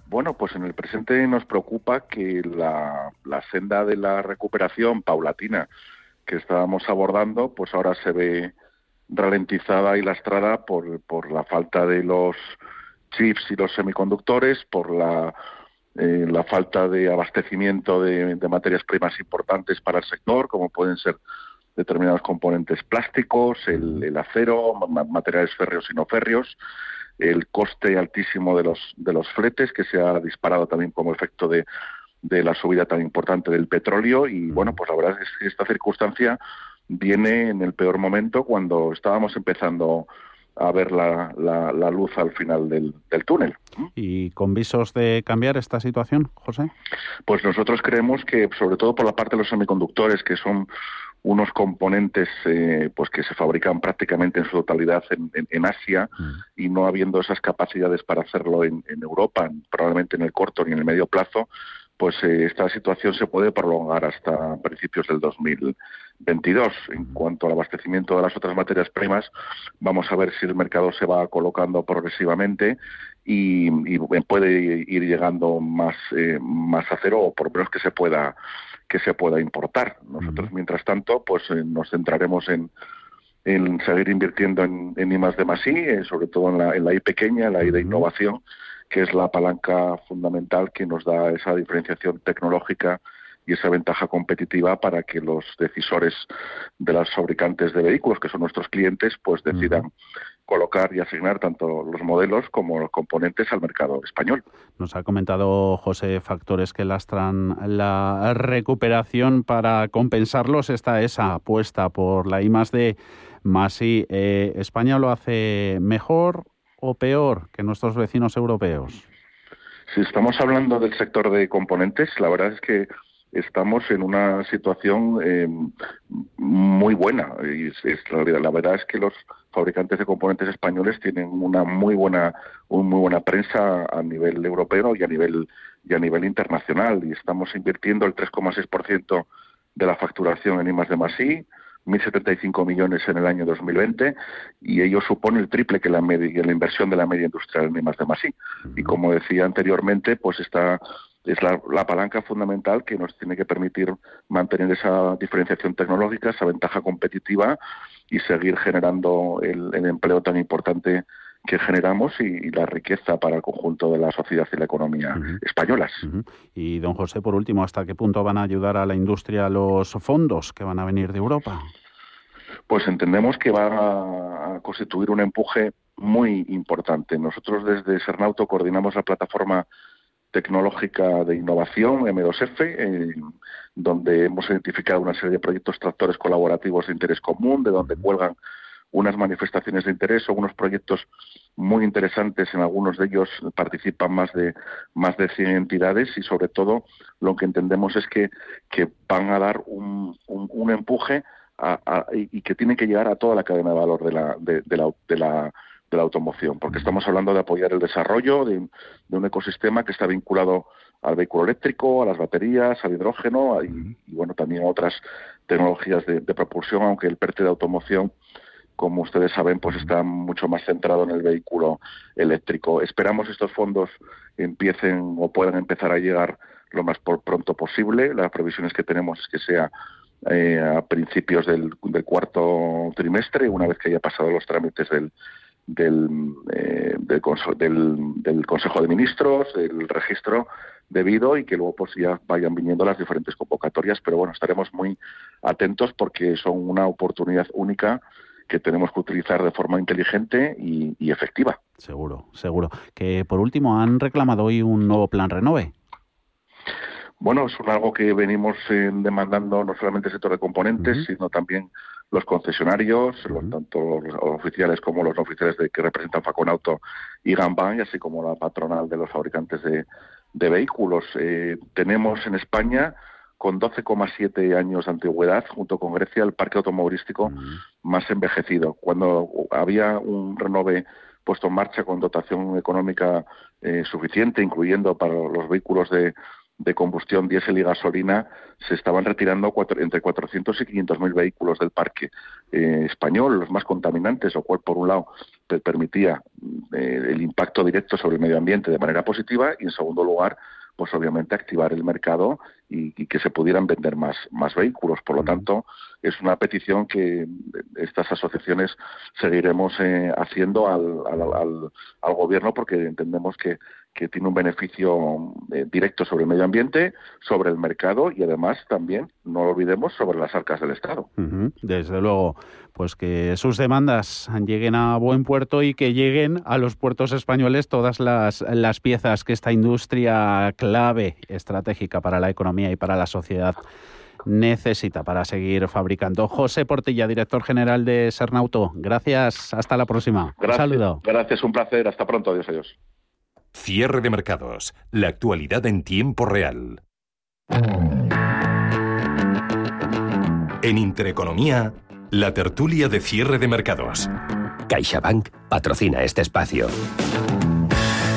Bueno, pues en el presente nos preocupa que la, la senda de la recuperación paulatina que estábamos abordando, pues ahora se ve ralentizada y lastrada por, por la falta de los chips y los semiconductores, por la, eh, la falta de abastecimiento de, materias primas importantes para el sector, como pueden ser determinados componentes plásticos, el, acero, materiales férreos y no férreos, el coste altísimo de los, de los fletes, que se ha disparado también como efecto de, de la subida tan importante del petróleo. Y bueno, pues la verdad es que esta circunstancia viene en el peor momento cuando estábamos empezando a ver la, la, luz al final del, túnel. ¿Y con visos de cambiar esta situación, José? Pues nosotros creemos que, sobre todo por la parte de los semiconductores, que son unos componentes eh, pues que se fabrican prácticamente en su totalidad en, Asia mm. y no habiendo esas capacidades para hacerlo en, Europa, probablemente en el corto ni en el medio plazo, pues eh, esta situación se puede prolongar hasta principios del 2022. En cuanto al abastecimiento de las otras materias primas, vamos a ver si el mercado se va colocando progresivamente y, puede ir llegando más, eh, más acero o por menos que se pueda que se pueda importar. Nosotros, mientras tanto, pues eh, nos centraremos en, en seguir invirtiendo en, en I más de más I, sobre todo en la, en la I pequeña, en la I de innovación, que es la palanca fundamental que nos da esa diferenciación tecnológica y esa ventaja competitiva para que los decisores de los fabricantes de vehículos, que son nuestros clientes, pues decidan colocar y asignar tanto los modelos como los componentes al mercado español. Nos ha comentado José factores que lastran la recuperación para compensarlos. Está esa apuesta por la I más D más I. Eh, ¿España lo hace mejor o peor que nuestros vecinos europeos? Si estamos hablando del sector de componentes, la verdad es que estamos en una situación eh, muy buena. Y es, la, verdad es que los fabricantes de componentes españoles tienen una muy buena, una muy buena prensa a nivel europeo y a nivel y a nivel internacional. Y estamos invirtiendo el 3,6% de la facturación en I de más 1.075 millones en el año 2020 y ello supone el triple que la, media, la inversión de la media industrial en más de más Y como decía anteriormente, pues esta es la, palanca fundamental que nos tiene que permitir mantener esa diferenciación tecnológica, esa ventaja competitiva y seguir generando el, empleo tan importante que generamos y, la riqueza para el conjunto de la sociedad y la economía españolas. Y don José, por último, ¿hasta qué punto van a ayudar a la industria los fondos que van a venir de Europa? Pues entendemos que va a constituir un empuje muy importante. Nosotros desde Sernauto coordinamos la plataforma tecnológica de innovación, M2F, eh, donde hemos identificado una serie de proyectos tractores colaborativos de interés común, de donde cuelgan unas manifestaciones de interés o unos proyectos muy interesantes. En algunos de ellos participan más de más de 100 entidades y sobre todo lo que entendemos es que, que van a dar un, un, empuje y que tiene que llegar a toda la cadena de valor de la, de, la, de la de la automoción, porque estamos hablando de apoyar el desarrollo de, un ecosistema que está vinculado al vehículo eléctrico, a las baterías, al hidrógeno y, bueno, también a otras tecnologías de, propulsión, aunque el PERTE de automoción, como ustedes saben, pues está mucho más centrado en el vehículo eléctrico. Esperamos estos fondos empiecen o puedan empezar a llegar lo más pronto posible. Las previsiones que tenemos es que sea eh, a principios del, cuarto trimestre, una vez que haya pasado los trámites del, del, eh, del, del, Consejo de Ministros, del registro debido y que luego pues ya vayan viniendo las diferentes convocatorias. Pero bueno, estaremos muy atentos porque son una oportunidad única que tenemos que utilizar de forma inteligente y, y efectiva. Seguro, seguro. Que por último han reclamado hoy un nuevo plan Renove. Bueno, es algo que venimos eh, demandando no solamente el sector de componentes, sino también los concesionarios, tanto los oficiales como los no oficiales de, que representan Faconauto y Gambán, y así como la patronal de los fabricantes de, vehículos. Eh, tenemos en España, con 12,7 años de antigüedad, junto con Grecia, el parque automovilístico más envejecido. Cuando había un renove puesto en marcha con dotación económica eh, suficiente, incluyendo para los vehículos de de combustión diésel y gasolina se estaban retirando entre 400 y 500 mil vehículos del parque eh, español, los más contaminantes, lo cual por un lado permitía eh, el impacto directo sobre el medio ambiente de manera positiva y en segundo lugar pues obviamente activar el mercado y, que se pudieran vender más, más vehículos. Por lo tanto, es una petición que estas asociaciones seguiremos eh, haciendo al, al, al, gobierno porque entendemos que que tiene un beneficio eh, directo sobre el medio ambiente, sobre el mercado y además también, no lo olvidemos, sobre las arcas del Estado. Desde luego, pues que sus demandas lleguen a buen puerto y que lleguen a los puertos españoles todas las, las piezas que esta industria clave, estratégica para la economía y para la sociedad necesita para seguir fabricando. José Portilla, director general de Sernauto, gracias, hasta la próxima. Gracias, un saludo. Gracias, un placer, hasta pronto, adiós, adiós. Cierre de mercados. La actualidad en tiempo real. En Intereconomía, la tertulia de cierre de mercados. CaixaBank patrocina este espacio.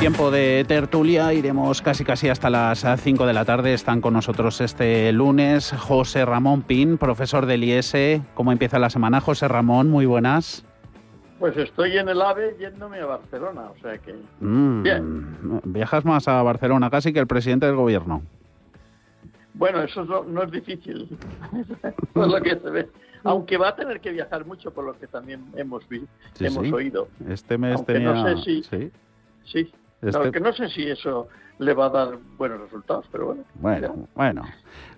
Tiempo de tertulia, iremos casi casi hasta las 5 de la tarde. Están con nosotros este lunes José Ramón Pin, profesor del IES. ¿Cómo empieza la semana? José Ramón, muy buenas. Pues estoy en el AVE yéndome a Barcelona, o sea que... Mm, bien. Viajas más a Barcelona casi que el presidente del gobierno. Bueno, eso no, es difícil, por lo que se ve. Aunque va a tener que viajar mucho, por lo que también hemos, visto, hemos oído. Este mes tenía... No sé si... Sí. Sí. Este no sé si eso le va a dar buenos resultados, pero bueno. Bueno, bueno.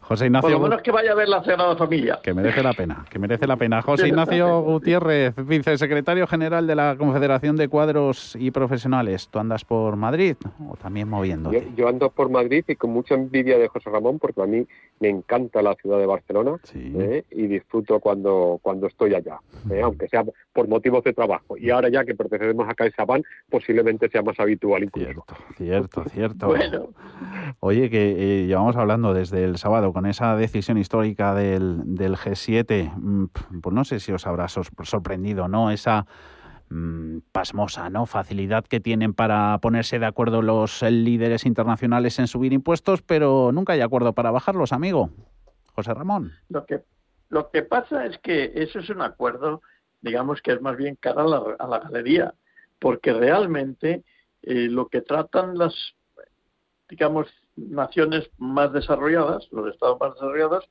José Ignacio. Por lo menos que vaya a ver la Sagrada Familia. Que merece la pena, que merece la pena. José Ignacio Gutiérrez, vicesecretario general de la Confederación de Cuadros y Profesionales. ¿Tú andas por Madrid o también moviéndote? Yo, ando por Madrid y con mucha envidia de José Ramón, porque a mí me encanta la ciudad de Barcelona ¿eh? y disfruto cuando, cuando estoy allá, ¿eh? aunque sea por motivos de trabajo. Y ahora ya que pertenecemos a CaixaBank, posiblemente sea más habitual incluso. Cierto, cierto, cierto. bueno. Oye, que eh, llevamos hablando desde el sábado con esa decisión histórica del, del G7, mm, pues no sé si os habrá sorprendido, ¿no? Esa mm, pasmosa, ¿no? Facilidad que tienen para ponerse de acuerdo los líderes internacionales en subir impuestos, pero nunca hay acuerdo para bajarlos, amigo. José Ramón. Lo que, lo que pasa es que eso es un acuerdo, digamos que es más bien cara a la, a la galería, porque realmente eh, lo que tratan las, digamos, naciones más desarrolladas, los estados más desarrollados,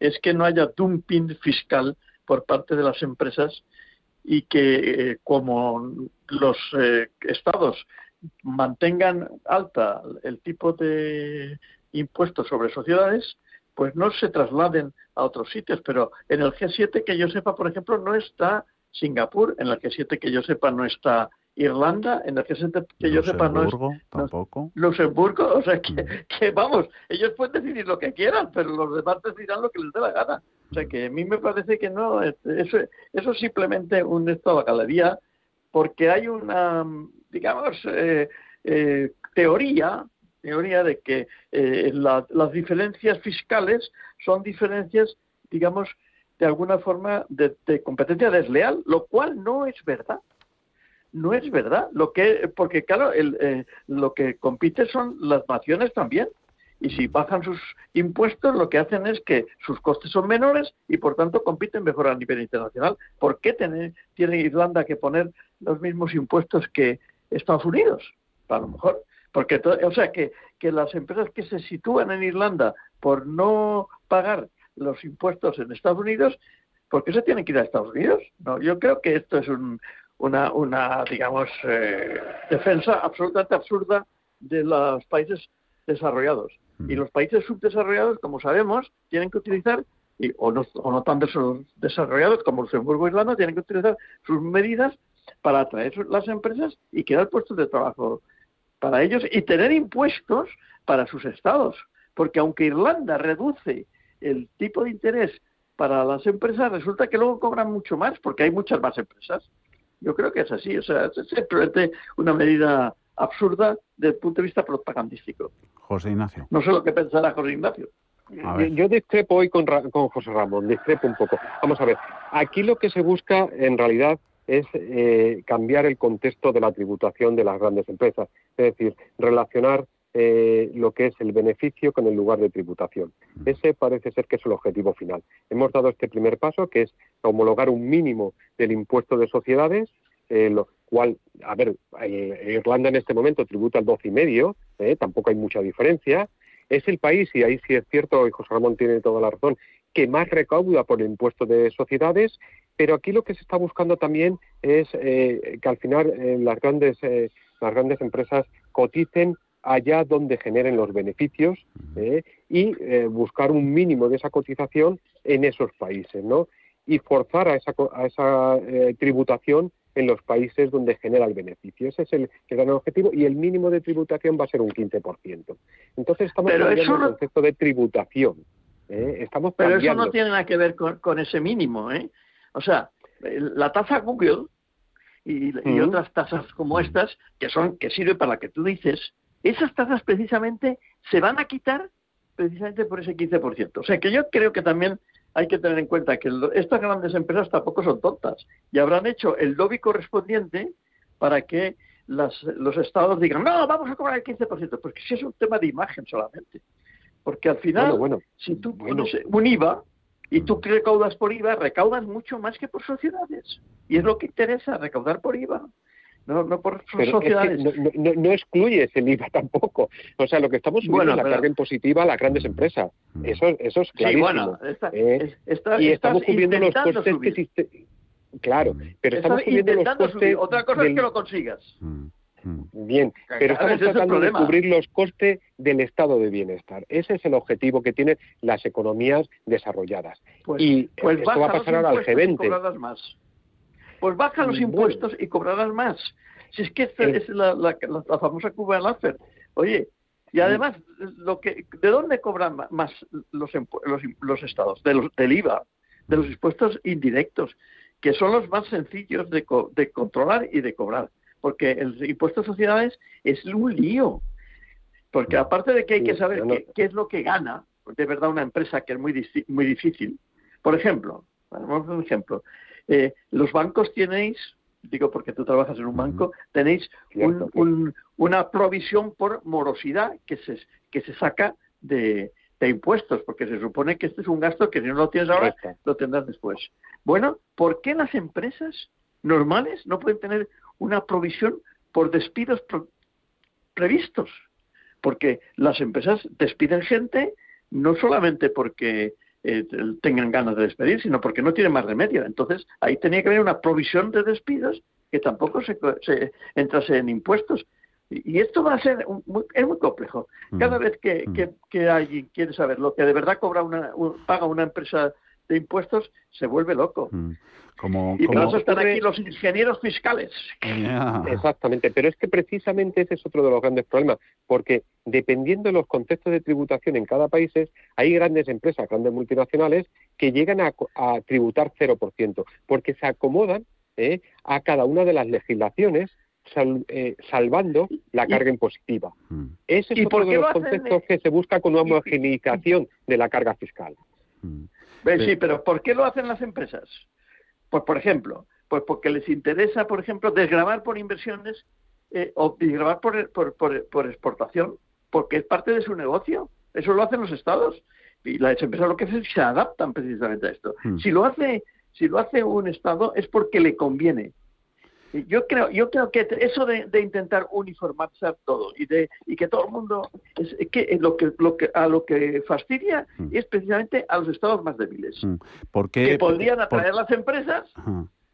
es que no haya dumping fiscal por parte de las empresas y que eh, como los eh, estados mantengan alta el tipo de impuestos sobre sociedades, pues no se trasladen a otros sitios. Pero en el G7 que yo sepa, por ejemplo, no está Singapur, en el G7 que yo sepa no está Irlanda, en el que, que yo sepa, no es. tampoco. Luxemburgo, o sea, que, que, vamos, ellos pueden decidir lo que quieran, pero los demás decidirán lo que les dé la gana. O sea, que a mí me parece que no, eso, eso es simplemente un estado de galería, porque hay una, digamos, eh, eh, teoría teoría de que eh, las diferencias fiscales son diferencias, digamos, de alguna forma de competencia desleal, lo cual no es verdad no es verdad. Lo que, porque claro, el, eh, lo que compite son las naciones también. Y si bajan sus impuestos, lo que hacen es que sus costes son menores y por tanto compiten mejor a nivel internacional. ¿Por qué tiene, tiene Irlanda que poner los mismos impuestos que Estados Unidos? A lo mejor. Porque, o sea, que, que las empresas que se sitúan en Irlanda por no pagar los impuestos en Estados Unidos, ¿por qué se tienen que ir a Estados Unidos? No, yo creo que esto es un, una, una digamos, eh, defensa absolutamente absurda de los países desarrollados. Mm. Y los países subdesarrollados, como sabemos, tienen que utilizar, y, o, no, o no tan desarrollados como Luxemburgo e Irlanda, tienen que utilizar sus medidas para atraer las empresas y crear puestos de trabajo para ellos y tener impuestos para sus estados. Porque aunque Irlanda reduce el tipo de interés para las empresas, resulta que luego cobran mucho más porque hay muchas más empresas. Yo creo que es así, o sea, es simplemente una medida absurda desde el punto de vista propagandístico. José Ignacio. No sé lo que pensará José Ignacio. Yo, discrepo hoy con, con, José Ramón, discrepo un poco. Vamos a ver, aquí lo que se busca en realidad es eh, cambiar el contexto de la tributación de las grandes empresas, es decir, relacionar eh, lo que es el beneficio con el lugar de tributación. Ese parece ser que es el objetivo final. Hemos dado este primer paso, que es homologar un mínimo del impuesto de sociedades, eh, lo cual, a ver, eh, Irlanda en este momento tributa el 12,5, eh, tampoco hay mucha diferencia. Es el país, y ahí sí es cierto, y José Ramón tiene toda la razón, que más recauda por el impuesto de sociedades, pero aquí lo que se está buscando también es que al final las grandes las grandes empresas coticen allá donde generen los beneficios ¿eh? y eh, buscar un mínimo de esa cotización en esos países, ¿no? Y forzar a esa, a esa eh, tributación en los países donde genera el beneficio. Ese es el, gran objetivo y el mínimo de tributación va a ser un 15%. Entonces estamos Pero cambiando el concepto de tributación. Estamos Pero eso no tiene nada que ver con, ese mínimo. ¿eh? O sea, la tasa Google y, y otras tasas como estas, que son que sirve para la que tú dices, esas tasas precisamente se van a quitar precisamente por ese 15%. O sea que yo creo que también hay que tener en cuenta que estas grandes empresas tampoco son tontas y habrán hecho el lobby correspondiente para que los estados digan, no, vamos a cobrar el 15%, porque si es un tema de imagen solamente. Porque al final, bueno, si tú pones un IVA y tú recaudas por IVA, recaudas mucho más que por sociedades. Y es lo que interesa, recaudar por IVA no, no por sociedades. no, excluye ese IVA tampoco. O sea, lo que estamos subiendo es la carga impositiva a las grandes empresas. Mm. Eso, eso es clarísimo. ¿eh? y estamos cubriendo los costes que existen. Claro, mm. pero estamos cubriendo los costes. Otra cosa es que lo consigas. Mm, Bien, pero estamos tratando de cubrir los costes del estado de bienestar. Ese es el objetivo que tienen las economías desarrolladas. Pues, y pues esto va a pasar ahora al G20. Más pues baja los impuestos y cobrarás más. Si es que esta es la, la, la, famosa Cuba Láser. Oye, y además, lo que, ¿de dónde cobran más los, los, los estados? De los, del IVA, de los impuestos indirectos, que son los más sencillos de, de controlar y de cobrar. Porque el impuesto de sociedades es un lío. Porque aparte de que hay que saber qué, qué, es lo que gana, de verdad, una empresa que es muy, muy difícil. Por ejemplo, vamos a un ejemplo. Eh, los bancos tenéis, digo porque tú trabajas en un banco, tenéis una provisión por morosidad que se, que se saca de, impuestos, porque se supone que este es un gasto que si no lo tienes ahora, lo tendrás después. Bueno, ¿por qué las empresas normales no pueden tener una provisión por despidos previstos? Porque las empresas despiden gente no solamente porque eh, tengan ganas de despedir, sino porque no tienen más remedio. Entonces, ahí tenía que haber una provisión de despidos que tampoco se, entrase en impuestos. Y, esto va a ser muy, es muy complejo. Mm. Cada vez mm. que, que, alguien quiere saber lo que de verdad cobra una, paga una empresa de impuestos, se vuelve loco. Mm. Como, y por eso están aquí los ingenieros fiscales. Exactamente, pero es que precisamente ese es otro de los grandes problemas, porque dependiendo de los contextos de tributación en cada país, hay grandes empresas, grandes multinacionales, que llegan a, tributar 0%, porque se acomodan ¿eh? a cada una de las legislaciones eh, salvando la carga impositiva. Mm. Ese es otro de los conceptos que se busca con una homogenización de la carga fiscal. Sí, pero ¿por qué lo hacen las empresas? Pues, por ejemplo, Pues porque les interesa, por ejemplo, desgravar por inversiones eh, o desgravar por, por, por, exportación, porque es parte de su negocio. Eso lo hacen los estados. Y las empresas lo que hacen es que se adaptan precisamente a esto. Hmm. Si lo hace si lo hace un estado es porque le conviene. Yo creo, yo creo que eso de, intentar uniformizar todo y de y que todo el mundo es, que lo que lo que a lo que fastidia hmm. es precisamente a los estados más débiles hmm. que podrían atraer las empresas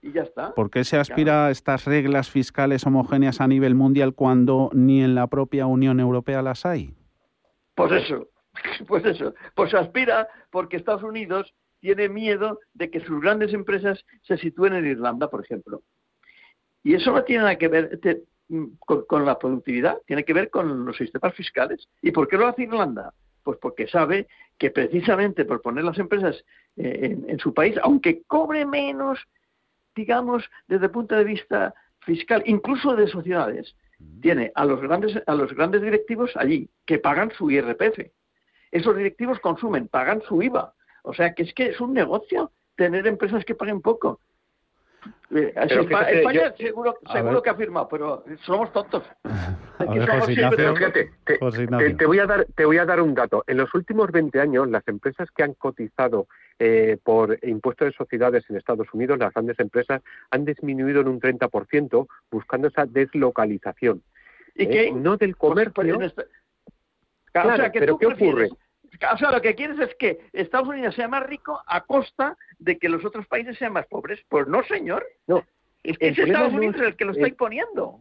y ya está. ¿Por qué se aspira a estas reglas fiscales homogéneas a nivel mundial cuando ni en la propia Unión Europea las hay? Pues eso, pues eso, pues se aspira porque Estados Unidos tiene miedo de que sus grandes empresas se sitúen en Irlanda, por ejemplo. Y eso no tiene nada que ver mm, con, la productividad, tiene que ver con los sistemas fiscales. ¿Y por qué lo hace Irlanda? Pues porque sabe que precisamente por poner las empresas eh, en, su país, aunque cobre menos, digamos, desde el punto de vista fiscal, incluso de sociedades, tiene a los grandes, a los grandes directivos allí que pagan su IRPF. Esos directivos consumen, pagan su IVA, o sea, que es que es un negocio tener empresas que paguen poco. Eh, España seguro, seguro que ha firmado, pero somos tontos. te, voy a dar, te voy a dar un dato. En los últimos 20 años, las empresas que han cotizado eh, por impuestos de sociedades en Estados Unidos, las grandes empresas, han disminuido en un 30% buscando esa deslocalización. ¿Y eh, qué? No del comercio. Pues, claro, pero ¿qué ocurre? O sea, lo que quieres es que Estados Unidos sea más rico a costa de que los otros países sean más pobres. Pues no, señor. No. Es es Estados Unidos el que lo está imponiendo.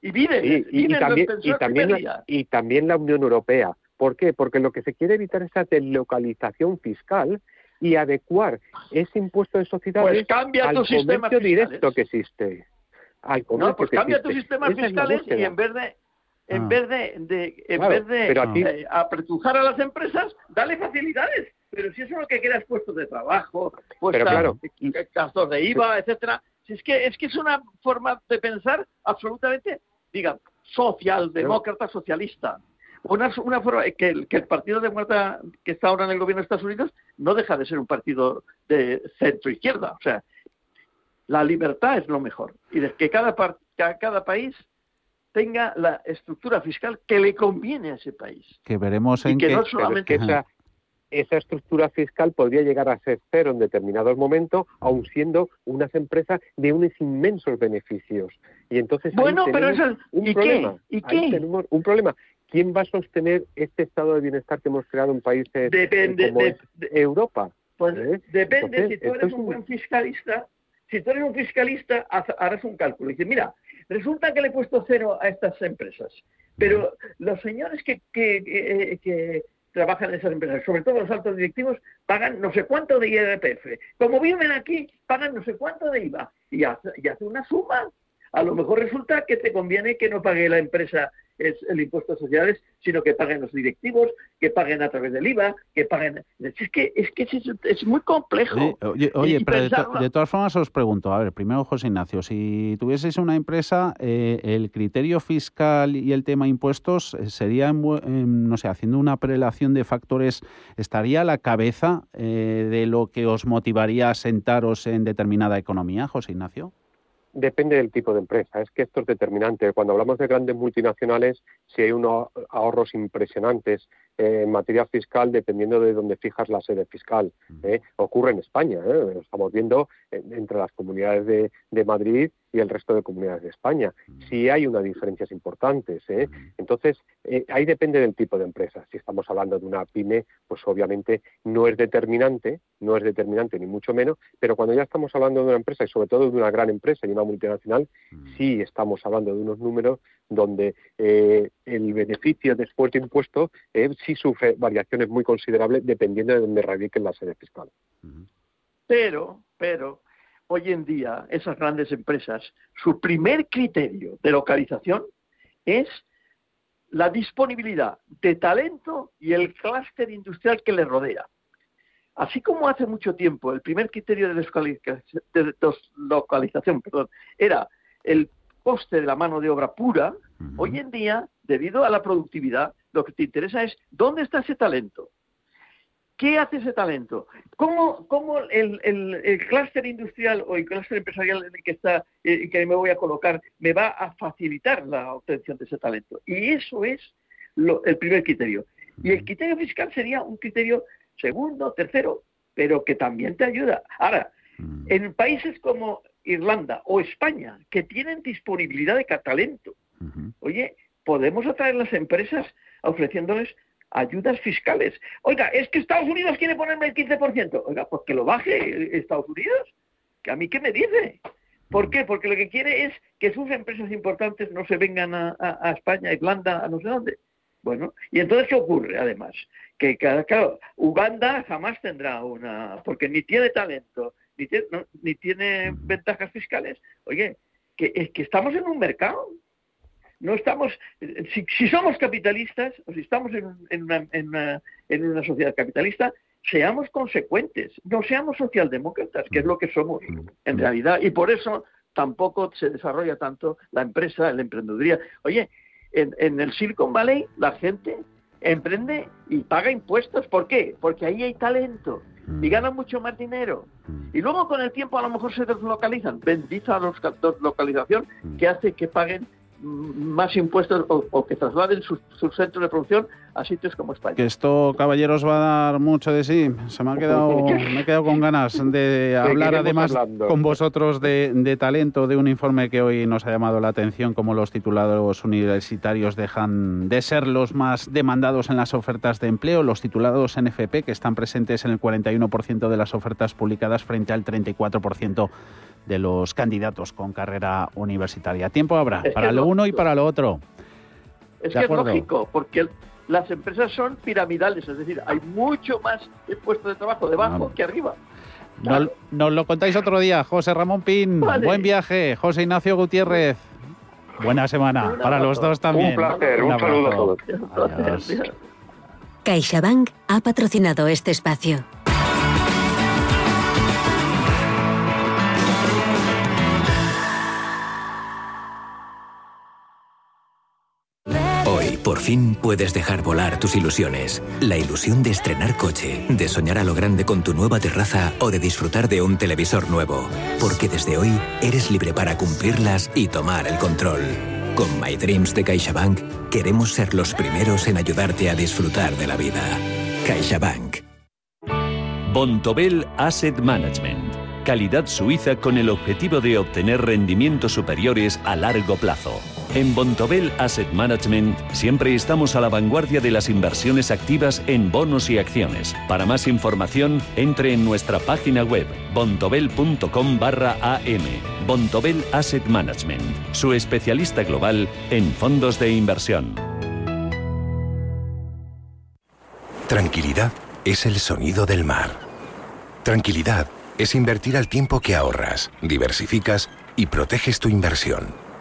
Y vive, y, también, y, también la, y también la Unión Europea. ¿Por qué? Porque lo que se quiere evitar es esa deslocalización fiscal y adecuar ese impuesto de sociedades pues al comercio directo que existe. no, pues cambia tus sistemas fiscales y en vez de en ah. vez de, en vez de eh, apretujar a las empresas, dale facilidades. Pero si eso es lo que quieras puestos de trabajo, pues claro. gastos de IVA, etcétera, si es que es que es una forma de pensar absolutamente, diga, socialdemócrata socialista. Una, una forma que el, que el Partido Demócrata que está ahora en el gobierno de Estados Unidos no deja de ser un partido de centro izquierda. O sea, la libertad es lo mejor. Y de que cada, cada país tenga la estructura fiscal que le conviene a ese país. Que veremos en que, no solamente esa, esa, estructura fiscal podría llegar a ser cero en determinados momentos, aun siendo unas empresas de unos inmensos beneficios. Y entonces bueno, pero eso, un ¿y problema. Qué? ¿Y qué? tenemos un problema. ¿Quién va a sostener este estado de bienestar que hemos creado en países depende, como Europa? Pues ¿Eh? depende, si tú eres un buen fiscalista, si tú eres un fiscalista, harás un cálculo y dices, mira, Resulta que le he puesto cero a estas empresas, pero los señores que, que, trabajan en esas empresas, sobre todo los altos directivos, pagan no sé cuánto de IRPF. Como viven aquí, pagan no sé cuánto de IVA y hace, y hace una suma. A lo mejor resulta que te conviene que no pague la empresa es el impuesto de sociedades, sino que paguen los directivos, que paguen a través del IVA, que paguen... Es que es, que es, muy complejo. Oye, pero de, todas formas os pregunto, a ver, primero José Ignacio, si tuvieseis una empresa, eh, el criterio fiscal y el tema impuestos eh, sería, no sé, haciendo una prelación de factores, ¿estaría a la cabeza eh, de lo que os motivaría a sentaros en determinada economía, José Ignacio? Depende del tipo de empresa, es que esto es determinante. Cuando hablamos de grandes multinacionales, si hay unos ahorros impresionantes en materia fiscal dependiendo de dónde fijas la sede fiscal. ¿eh? Ocurre en España, ¿eh? estamos viendo entre las comunidades de, de, Madrid y el resto de comunidades de España. Sí hay unas diferencias importantes. ¿eh? Entonces, ahí depende del tipo de empresa. Si estamos hablando de una pyme, pues obviamente no es determinante, no es determinante ni mucho menos, pero cuando ya estamos hablando de una empresa y sobre todo de una gran empresa y una multinacional, sí estamos hablando de unos números donde el beneficio después de impuestos sí sufre variaciones muy considerables dependiendo de dónde radique la sede fiscal. Pero, pero, hoy en día esas grandes empresas, su primer criterio de localización es la disponibilidad de talento y el clúster industrial que les rodea. Así como hace mucho tiempo el primer criterio de deslocalización perdón, era el coste de la mano de obra pura, hoy en día, debido a la productividad, lo que te interesa es dónde está ese talento. ¿Qué hace ese talento? ¿Cómo, cómo el, el, clúster industrial o el clúster empresarial en el que, está, eh, que me voy a colocar me va a facilitar la obtención de ese talento? Y eso es el primer criterio. Y el criterio fiscal sería un criterio segundo, tercero, pero que también te ayuda. Ahora, en países como Irlanda o España, que tienen disponibilidad de talento, oye, podemos atraer las empresas ofreciéndoles ayudas fiscales. Oiga, es que Estados Unidos quiere ponerme el 15%. Oiga, pues que lo baje Estados Unidos. ¿Que a mí qué me dice? ¿Por qué? Porque lo que quiere es que sus empresas importantes no se vengan a, España, a Irlanda, a no sé dónde. Bueno, y entonces, ¿qué ocurre además? Que, claro, Uganda jamás tendrá una, porque ni tiene talento, ni tiene, ni tiene ventajas fiscales. Oye, que, es que estamos en un mercado no estamos, si, somos capitalistas, o si estamos en, una, sociedad capitalista, seamos consecuentes, no seamos socialdemócratas, que es lo que somos en realidad, y por eso tampoco se desarrolla tanto la empresa, la emprendeduría. Oye, en, en el Silicon Valley la gente emprende y paga impuestos. ¿Por qué? Porque ahí hay talento y ganan mucho más dinero. Y luego con el tiempo a lo mejor se deslocalizan. Bendita deslocalización que hace que paguen más impuestos o, que trasladen sus su centros de producción a sitios como España. Que esto, caballeros, va a dar mucho de sí. Se me ha quedado, me he quedado con ganas de hablar además con vosotros de, talento, de un informe que hoy nos ha llamado la atención, como los titulados universitarios dejan de ser los más demandados en las ofertas de empleo, los titulados NFP, que están presentes en el 41% de las ofertas publicadas frente al 34% de los candidatos con carrera universitaria. Tiempo habrá para lo uno y para lo otro. Es que es lógico, porque las empresas son piramidales, es decir, hay mucho más puestos de trabajo debajo que arriba. Nos, lo contáis otro día, José Ramón Pin. Buen viaje, José Ignacio Gutiérrez. Buena semana para los dos también. Un placer, un, saludo a todos. CaixaBank ha patrocinado este espacio. Fin puedes dejar volar tus ilusiones. La ilusión de estrenar coche, de soñar a lo grande con tu nueva terraza o de disfrutar de un televisor nuevo. Porque desde hoy eres libre para cumplirlas y tomar el control. Con My Dreams de CaixaBank queremos ser los primeros en ayudarte a disfrutar de la vida. CaixaBank. Bontobel Asset Management. Calidad suiza con el objetivo de obtener rendimientos superiores a largo plazo. En Bontobel Asset Management siempre estamos a la vanguardia de las inversiones activas en bonos y acciones. Para más información, entre en nuestra página web bontobel.com barra am. Bontobel Asset Management, su especialista global en fondos de inversión. Tranquilidad es el sonido del mar. Tranquilidad es invertir al tiempo que ahorras, diversificas y proteges tu inversión.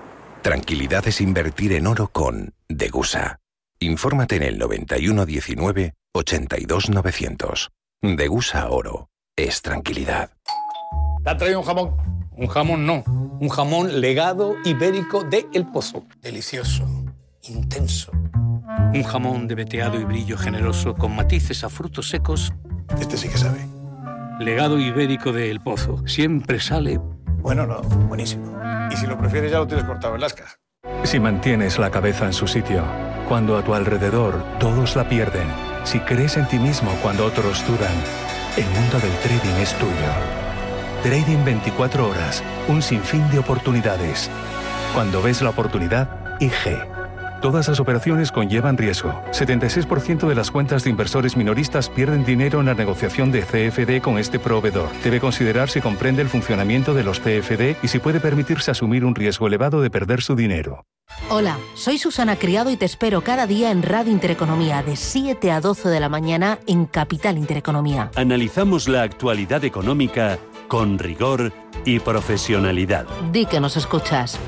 Tranquilidad es invertir en oro con Degusa. Infórmate en el 9119 82900. Degusa Oro. Es tranquilidad. ¿Te ha traído un jamón? Un jamón no. Un jamón legado ibérico de El Pozo. Delicioso. Intenso. Un jamón de veteado y brillo generoso con matices a frutos secos. Este sí que sabe. Legado ibérico de El Pozo. Siempre sale. Bueno, no. Buenísimo. Y si lo prefieres ya lo tienes cortado en lasca. Si mantienes la cabeza en su sitio, cuando a tu alrededor todos la pierden, si crees en ti mismo cuando otros dudan, el mundo del trading es tuyo. Trading 24 horas, un sinfín de oportunidades. Cuando ves la oportunidad, IG. Todas las operaciones conllevan riesgo. 76% de las cuentas de inversores minoristas pierden dinero en la negociación de CFD con este proveedor. Debe considerar si comprende el funcionamiento de los CFD y si puede permitirse asumir un riesgo elevado de perder su dinero. Hola, soy Susana Criado y te espero cada día en Radio Intereconomía de 7 a 12 de la mañana en Capital Intereconomía. Analizamos la actualidad económica con rigor y profesionalidad. Di que nos escuchas.